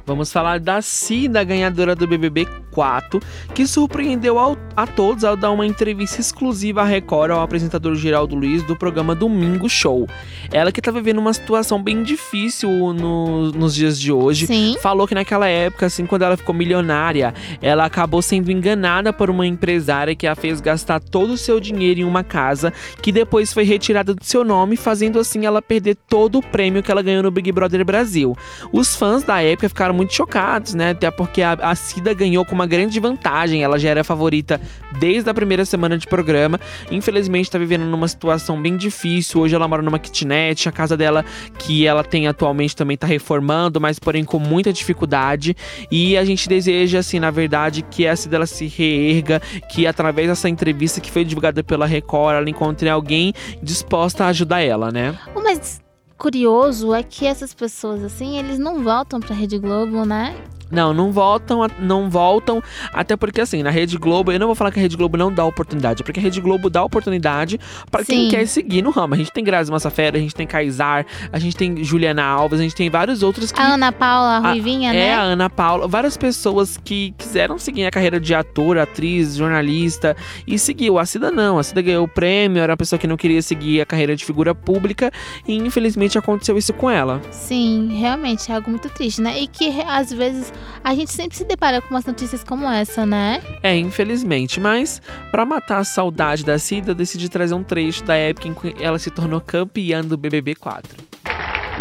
Vamos falar da Cida, ganhadora do BBB 4, que surpreendeu ao, a todos ao dar uma entrevista exclusiva à Record ao apresentador Geraldo Luiz do programa Domingo Show. Ela que tá vivendo uma situação bem difícil no, nos dias de hoje. Sim. Falou que naquela época, assim, quando ela ficou milionária, ela acabou sendo enganada por uma empresária que a fez gastar todo o seu dinheiro em uma casa, que depois foi retirada do seu nome, fazendo assim ela perder todo o prêmio que ela ganhou no Big Brother Brasil. Os fãs da época ficaram muito chocados, né? Até porque a, a Cida ganhou com uma grande vantagem. Ela já era favorita desde a primeira semana de programa. Infelizmente, tá vivendo numa situação bem difícil. Hoje ela mora numa kitnet. A casa dela, que ela tem atualmente, também tá reformando, mas porém com muita dificuldade. E a gente deseja, assim, na verdade, que a Cida ela se reerga, que através dessa entrevista que foi divulgada pela Record, ela encontre alguém disposta a ajudar ela, né? O mais curioso é que essas pessoas, assim, eles não voltam pra Rede Globo, né? Não, não voltam, não voltam, até porque assim, na Rede Globo, eu não vou falar que a Rede Globo não dá oportunidade, porque a Rede Globo dá oportunidade para quem quer seguir no ramo. A gente tem Grazi Massafera, a gente tem Kaysar, a gente tem Juliana Alves, a gente tem vários outros que A Ana Paula, a Ruivinha, é, né? a Ana Paula, várias pessoas que quiseram seguir a carreira de ator, atriz, jornalista e seguiu. A Cida não, a Cida ganhou o prêmio, era uma pessoa que não queria seguir a carreira de figura pública e infelizmente aconteceu isso com ela. Sim, realmente é algo muito triste, né? E que às vezes a gente sempre se depara com umas notícias como essa, né? É, infelizmente, mas pra matar a saudade da Cida, eu decidi trazer um trecho da época em que ela se tornou campeã do BBB 4.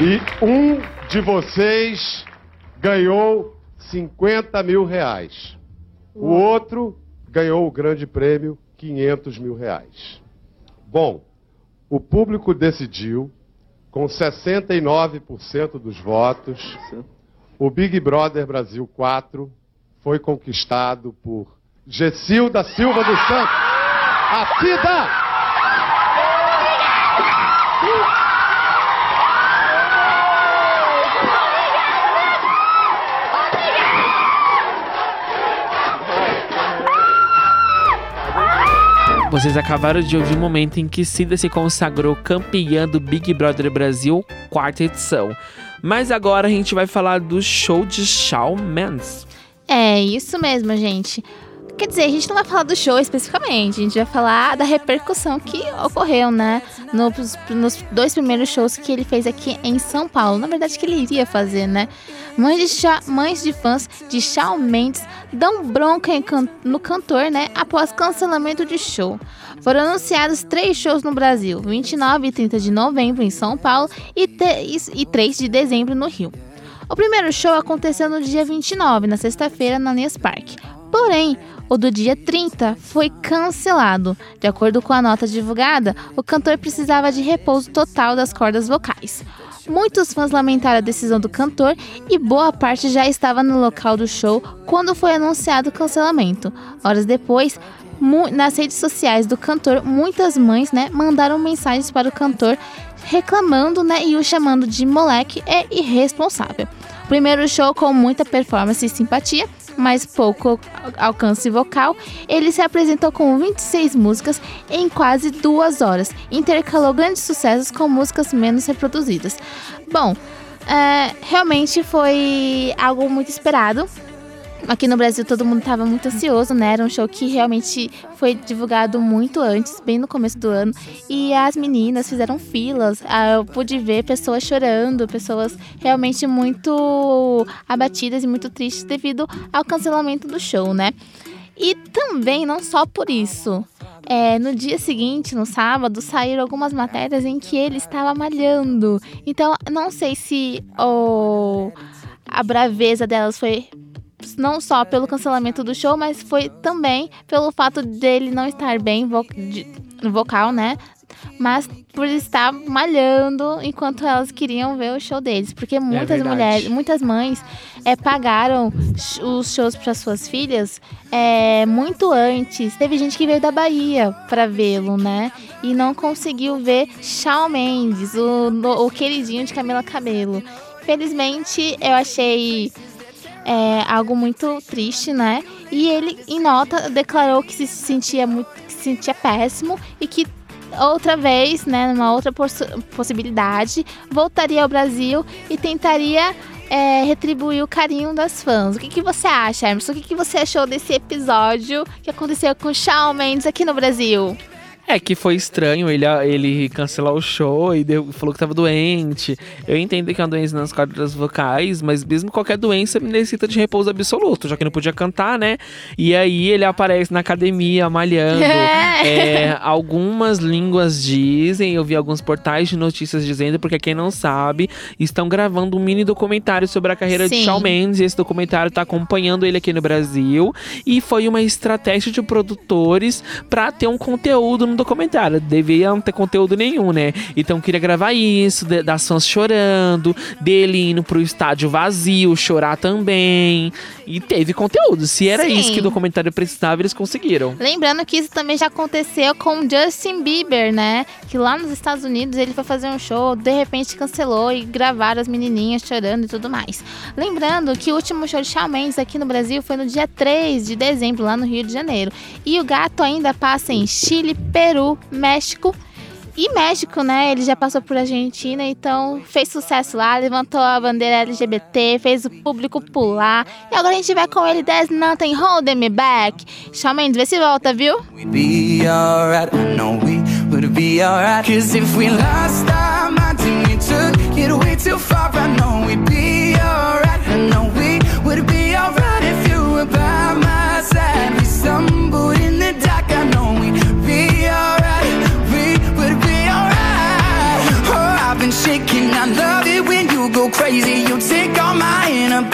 E um de vocês ganhou 50 mil reais. O outro ganhou o grande prêmio 500 mil reais. Bom, o público decidiu, com 69% dos votos, o Big Brother Brasil 4 foi conquistado por Gessil da Silva dos Santos. A Cida! Vocês acabaram de ouvir o momento em que Cida se consagrou campeã do Big Brother Brasil, quarta edição. Mas agora a gente vai falar do show de Shawn Mendes. É isso mesmo, gente. Quer dizer, a gente não vai falar do show especificamente, a gente vai falar da repercussão que ocorreu, né? Nos, nos dois primeiros shows que ele fez aqui em São Paulo. Na verdade, que ele iria fazer, né? Mães de, mães de fãs de Shawn Mendes dão bronca can- no cantor, né? Após cancelamento de show. Foram anunciados três shows no Brasil: 29 e 30 de novembro em São Paulo e, te- e 3 de dezembro no Rio. O primeiro show aconteceu no dia 29, na sexta-feira, na Allianz Parque. Porém, o do dia 30 foi cancelado. De acordo com a nota divulgada, o cantor precisava de repouso total das cordas vocais. Muitos fãs lamentaram a decisão do cantor e boa parte já estava no local do show quando foi anunciado o cancelamento. Horas depois, nas redes sociais do cantor, muitas mães né, mandaram mensagens para o cantor reclamando né, e o chamando de moleque e irresponsável. Primeiro show com muita performance e simpatia, mas pouco alcance vocal, ele se apresentou com 26 músicas em quase duas horas, intercalou grandes sucessos com músicas menos reproduzidas. Bom, é, realmente foi algo muito esperado. Aqui no Brasil todo mundo estava muito ansioso, né? Era um show que realmente foi divulgado muito antes, bem no começo do ano. E as meninas fizeram filas. Ah, Eu pude ver pessoas chorando, pessoas realmente muito abatidas e muito tristes devido ao cancelamento do show, né? E também, não só por isso. É, no dia seguinte, no sábado, saíram algumas matérias em que ele estava malhando. Então, não sei se o, a braveza delas foi não só pelo cancelamento do show, mas foi também pelo fato dele não estar bem vo de, vocal, né? Mas por estar malhando enquanto elas queriam ver o show deles. Porque muitas verdade. mulheres, muitas mães é, pagaram os shows para suas filhas é, muito antes. Teve gente que veio da Bahia para vê-lo, né? E não conseguiu ver Shawn Mendes, o, o queridinho de Camila Cabelo. Felizmente, eu achei é, algo muito triste, né? E ele, em nota, declarou que se sentia muito, que se sentia péssimo e que outra vez, né, numa outra poss- possibilidade, voltaria ao Brasil e tentaria é, retribuir o carinho das fãs. O que, que você acha, Emerson? O que, que você achou desse episódio que aconteceu com o Shawn Mendes aqui no Brasil? É que foi estranho ele, ele cancelar o show e deu- falou que tava doente. Eu entendo que é uma doença nas cordas vocais, mas mesmo qualquer doença necessita de repouso absoluto, já que não podia cantar, né? E aí ele aparece na academia malhando. É, algumas línguas dizem, eu vi alguns portais de notícias dizendo, porque quem não sabe, estão gravando um mini documentário sobre a carreira de Sim. Shawn Mendes. E esse documentário tá acompanhando ele aqui no Brasil. E foi uma estratégia de produtores pra ter um conteúdo no documentário. Deviam não ter conteúdo nenhum, né? Então queria gravar isso, de- das fãs chorando, dele indo pro estádio vazio, chorar também. E teve conteúdo. Se era Sim. isso que o documentário precisava, eles conseguiram. Lembrando que isso também já aconteceu com o Justin Bieber, né? Que lá nos Estados Unidos ele foi fazer um show, de repente cancelou e gravaram as menininhas chorando e tudo mais. Lembrando que o último show de Shawn Mendes aqui no Brasil foi no dia 3 de dezembro, lá no Rio de Janeiro. E o gato ainda passa em Chile, Peru, México. E México, né? Ele já passou por Argentina, então fez sucesso lá, levantou a bandeira LGBT, fez o público pular. E agora a gente vai com ele, There's Nothing Holding Me Back. Shawn Mendes, vê se volta, viu? be alright. I know we would be alright. Cause if we lost our minds and we took it way too far, I know we'd be alright.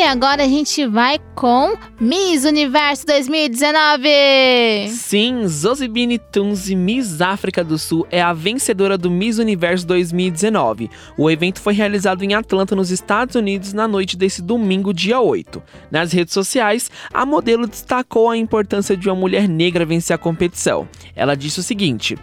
E agora a gente vai com Miss Universo 2019. Sim, Zozibini Tunzi Miss África do Sul é a vencedora do Miss Universo 2019. O evento foi realizado em Atlanta, nos Estados Unidos, na noite desse domingo, dia 8. Nas redes sociais, a modelo destacou a importância de uma mulher negra vencer a competição. Ela disse o seguinte.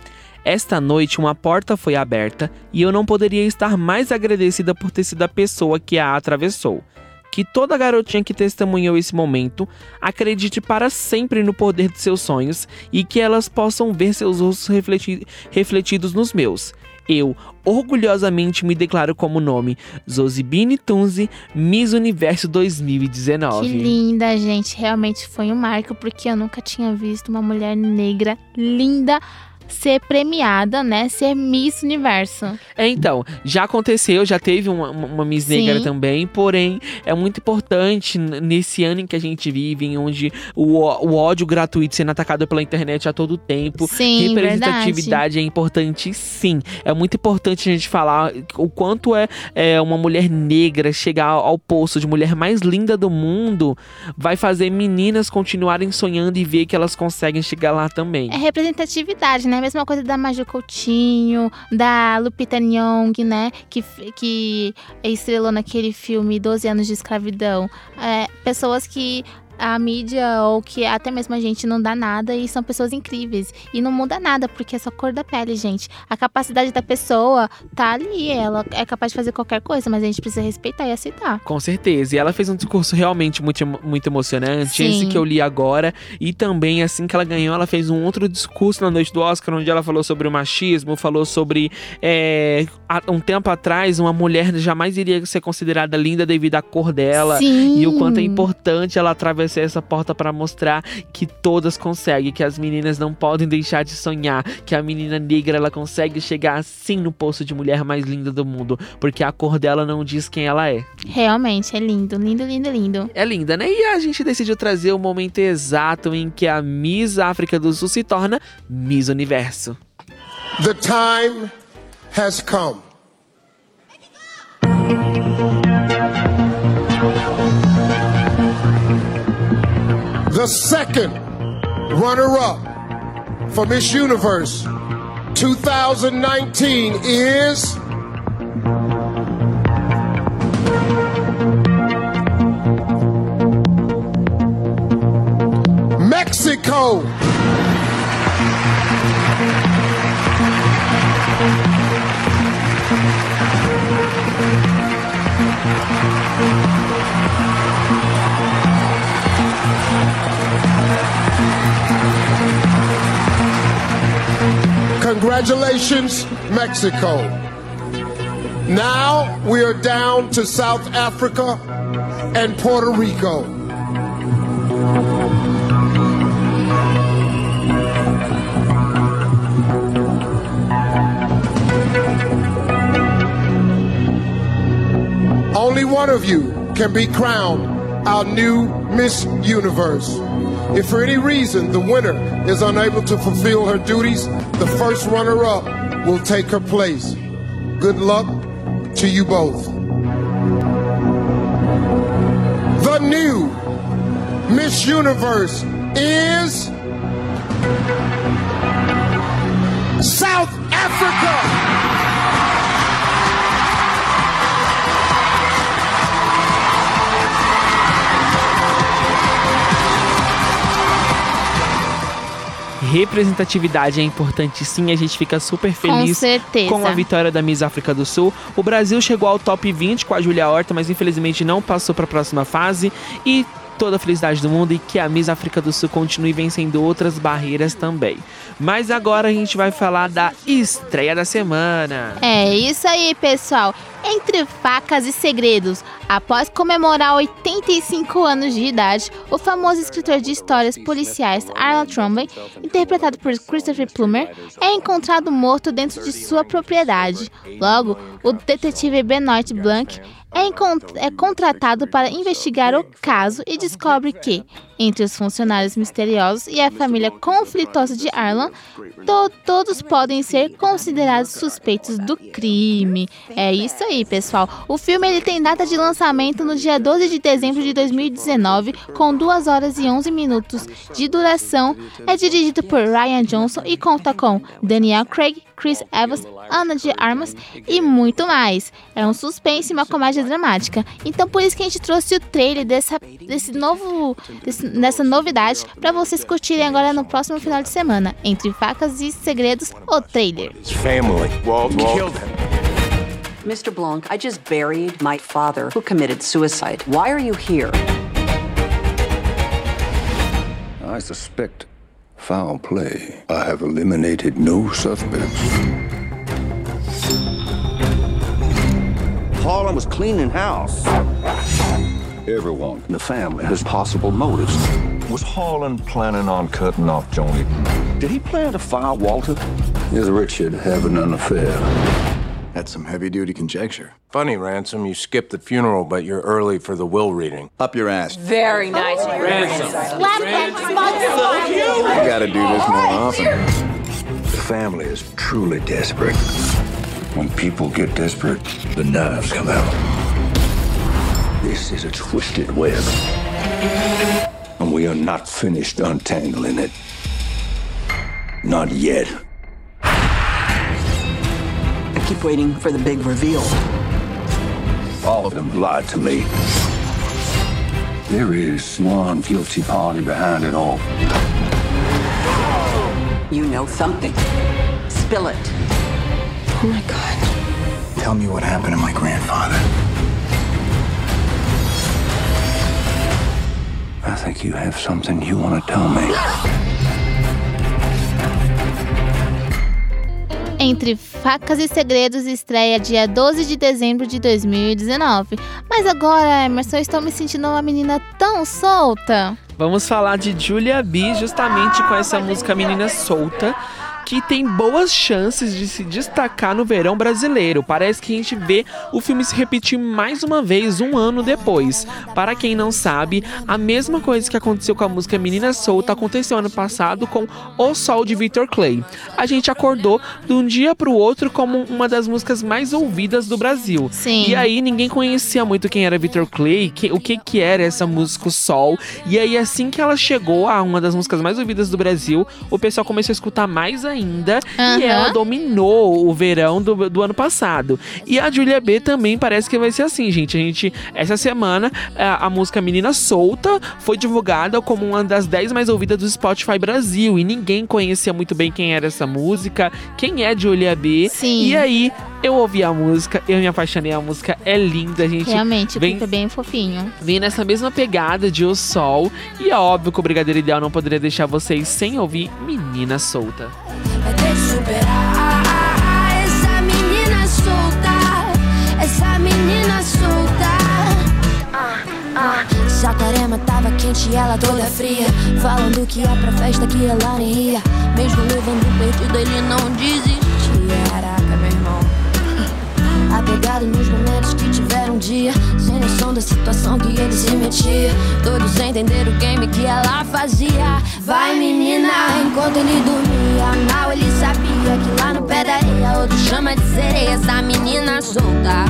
Esta noite uma porta foi aberta e eu não poderia estar mais agradecida por ter sido a pessoa que a atravessou. Que toda garotinha que testemunhou esse momento acredite para sempre no poder de seus sonhos e que elas possam ver seus rostos refleti- refletidos nos meus. Eu, orgulhosamente, me declaro como nome Zozibini Tunzi, Miss Universo 2019. Que linda, gente. Realmente foi um marco, porque eu nunca tinha visto uma mulher negra linda, ser premiada, né? Ser Miss Universo. É, então, já aconteceu, já teve uma, uma Miss Sim. Negra também, porém, é muito importante nesse ano em que a gente vive, em onde o, o ódio gratuito sendo atacado pela internet a todo tempo. Sim, Representatividade é importante, sim. É muito importante a gente falar o quanto é, é uma mulher negra chegar ao, ao posto de mulher mais linda do mundo, vai fazer meninas continuarem sonhando e ver que elas conseguem chegar lá também. É representatividade, né? Mesma coisa da Maju Coutinho, da Lupita Nyong, né? Que, que estrelou naquele filme 12 anos de escravidão. É, pessoas que a mídia ou que até mesmo a gente não dá nada e são pessoas incríveis. E não muda nada, porque é só cor da pele, gente. A capacidade da pessoa tá ali, ela é capaz de fazer qualquer coisa, mas a gente precisa respeitar e aceitar. Com certeza. E ela fez um discurso realmente muito, muito emocionante. Sim. Esse que eu li agora. E também, assim que ela ganhou, ela fez um outro discurso na noite do Oscar, onde ela falou sobre o machismo, falou sobre. é, um tempo atrás, uma mulher jamais iria ser considerada linda devido à cor dela. Sim. E o quanto é importante ela atravessar essa porta para mostrar que todas conseguem, que as meninas não podem deixar de sonhar, que a menina negra ela consegue chegar assim no posto de mulher mais linda do mundo, porque a cor dela não diz quem ela é. Realmente, é lindo, lindo, lindo, lindo. É linda, né? E a gente decidiu trazer o momento exato em que a Miss África do Sul se torna Miss Universo. The time has come. The second runner up for Miss Universe 2019 is. Mexico. Congratulations, Mexico. Now we are down to South Africa and Puerto Rico. Only one of you can be crowned our new Miss Universe. If for any reason the winner is unable to fulfill her duties, the first runner up will take her place. Good luck to you both. The new Miss Universe is South Africa. Representatividade é importante sim, a gente fica super feliz certeza. com a vitória da Miss África do Sul. O Brasil chegou ao top 20 com a Julia Horta, mas infelizmente não passou para a próxima fase. E toda a felicidade do mundo e que a Miss África do Sul continue vencendo outras barreiras também. Mas agora a gente vai falar da estreia da semana. É isso aí, pessoal. Entre facas e segredos, após comemorar 85 anos de idade, o famoso escritor de histórias policiais Arnold Trombley, interpretado por Christopher Plummer, é encontrado morto dentro de sua propriedade. Logo, o detetive Benoit Blanc é, é contratado para investigar o caso e descobre que, entre os funcionários misteriosos e a família conflitosa de Arlan, to- todos podem ser considerados suspeitos do crime. É isso aí, pessoal. O filme ele tem data de lançamento no dia 12 de dezembro de 2019, com 2 horas e 11 minutos de duração. É dirigido por Ryan Johnson e conta com Daniel Craig, Chris Evans, Ana de Armas e muito mais. É um suspense e uma comédia dramática. Então por isso que a gente trouxe o trailer dessa, desse novo, desse- dessa novidade para vocês curtirem agora no próximo final de semana. Entre facas e segredos, o trailer. Family. Walt, him. Mr. Blanc, I just buried my father who committed suicide. Why are you here? I suspect foul play. I have eliminated no suspects. Harlan was cleaning house. Everyone in The family has possible motives. Was Harlan planning on cutting off Joni? Did he plan to fire Walter? Is Richard having an affair? That's some heavy duty conjecture. Funny, Ransom, you skipped the funeral, but you're early for the will reading. Up your ass. Very nice. Ransom. Slap that smug You gotta do this more often. The family is truly desperate. When people get desperate, the knives come out. This is a twisted web. And we are not finished untangling it. Not yet. I keep waiting for the big reveal. All of them lied to me. There is one guilty party behind it all. You know something. Spill it. Oh my god. Tell me what happened to my grandfather. I think you have something you want to tell me. Entre Facas e Segredos estreia dia 12 de dezembro de 2019. Mas agora, Emerson, eu estou me sentindo uma menina tão solta. Vamos falar de Julia B justamente com essa música Menina Solta. Que tem boas chances de se destacar no verão brasileiro. Parece que a gente vê o filme se repetir mais uma vez um ano depois. Para quem não sabe, a mesma coisa que aconteceu com a música Menina Solta aconteceu ano passado com O Sol de Victor Clay. A gente acordou de um dia para o outro como uma das músicas mais ouvidas do Brasil. Sim. E aí ninguém conhecia muito quem era Victor Clay, que- o que que era essa música O Sol. E aí assim que ela chegou a uma das músicas mais ouvidas do Brasil, o pessoal começou a escutar mais ainda e Aham. ela dominou o verão do, do ano passado. E a Julia B também parece que vai ser assim, gente. A gente essa semana a, a música Menina Solta foi divulgada como uma das 10 mais ouvidas do Spotify Brasil e ninguém conhecia muito bem quem era essa música, quem é Julia B. Sim. E aí eu ouvi a música, eu me apaixonei, a música é linda, gente. Realmente, o vem clipe é bem fofinho. vem nessa mesma pegada de O Sol. E é óbvio que o Brigadeiro Ideal não poderia deixar vocês sem ouvir Menina Solta. Vai ter que superar essa menina solta, essa menina solta. Ah, ah. Saquarema tava quente e ela toda fria, falando que ia pra festa que ela nem ia. Mesmo levando metia Todos entenderam o game que ela fazia. Vai menina, enquanto ele dormia Mal ele sabia que lá no pé da areia Outro chama de sereia. Essa menina solta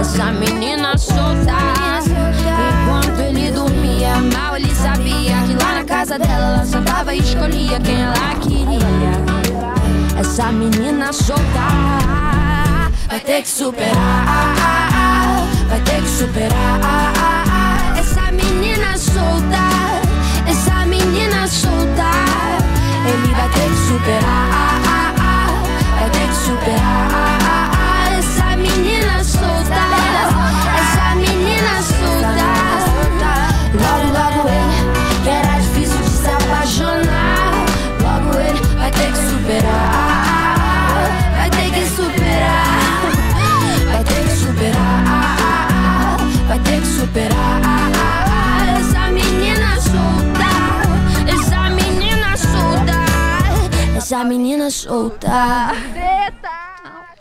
Essa menina solta. Enquanto ele dormia Mal ele sabia que lá na casa dela Ela sentava e escolhia quem ela queria. Essa menina solta vai ter que superar, vai ter que superar. Menina solta, essa menina solta, ele vai ter que superar, vai ter que superar. Essa menina solta.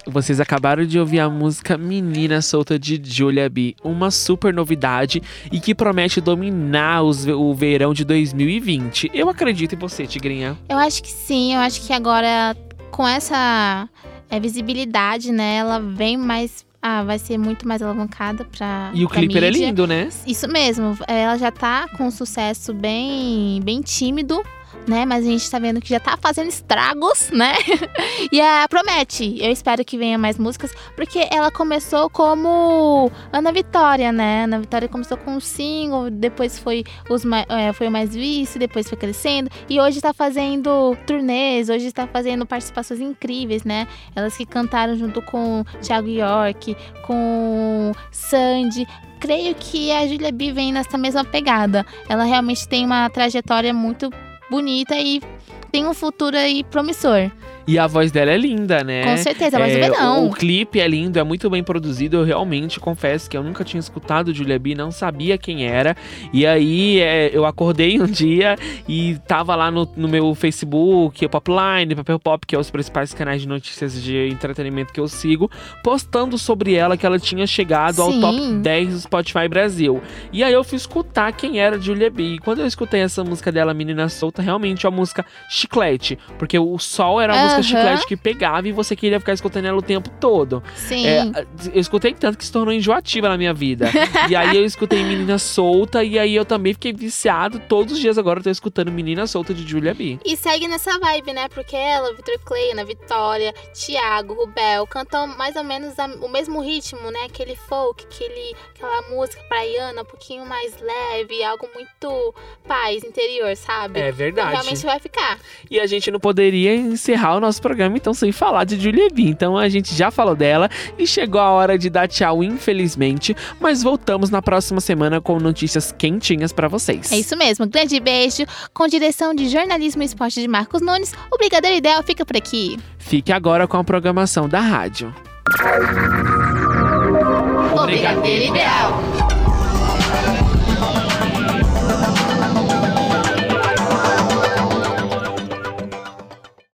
Vocês acabaram de ouvir a música Menina Solta de Julia B, uma super novidade e que promete dominar os- o verão de 2020. Eu acredito em você, Tigrinha. Eu acho que sim, eu acho que agora com essa é, visibilidade, né, ela vem mais. Ah, vai ser muito mais alavancada pra. E o pra clipe é lindo, né? Isso mesmo, ela já tá com um sucesso bem, bem tímido, né? Mas a gente tá vendo que já tá fazendo estragos, né? e é, promete. Eu espero que venha mais músicas, porque ela começou como Ana Vitória, né? Ana Vitória começou com um single, depois foi, os, é, foi o mais visto, depois foi crescendo. E hoje tá fazendo turnês, hoje tá fazendo participações incríveis, né? Elas que cantaram junto com Thiago York, com Sandy. Creio que a Julia B vem nessa mesma pegada. Ela realmente tem uma trajetória muito bonita e tem um futuro aí promissor. E a voz dela é linda, né? Com certeza, do É, verão. O, clipe é lindo, é muito bem produzido. Eu realmente confesso que eu nunca tinha escutado Julia B, não sabia quem era. E aí é, eu acordei um dia e tava lá no, no meu Facebook, o Popline, Papel Pop, que é os principais canais de notícias de entretenimento que eu sigo, postando sobre ela que ela tinha chegado ao Sim. top 10 do Spotify Brasil. E aí eu fui escutar quem era Julia B. E quando eu escutei essa música dela, Menina Solta, realmente é uma música chiclete. Porque o sol era uma música chiclete que pegava e você queria ficar escutando ela o tempo todo. Sim. É, eu escutei tanto que se tornou enjoativa na minha vida. e aí eu escutei Menina Solta e aí eu também fiquei viciado. Todos os dias agora eu tô escutando Menina Solta de Julia B. E segue nessa vibe, né? Porque ela, Vitor Clay, Ana Vitória, Thiago, Rubel cantam mais ou menos a- o mesmo ritmo, né? Aquele folk, aquele, aquela música praiana, um pouquinho mais leve, algo muito paz, interior, sabe? É verdade. Então, realmente vai ficar. E a gente não poderia encerrar o nosso programa então sem falar de Julia B. Então a gente já falou dela e chegou a hora de dar tchau, infelizmente. Mas voltamos na próxima semana com notícias quentinhas pra vocês. É isso mesmo. Grande beijo. Com direção de jornalismo e esporte de Marcos Nunes, o Brigadeiro Ideal fica por aqui. Fique agora com a programação da rádio. O Brigadeiro Ideal.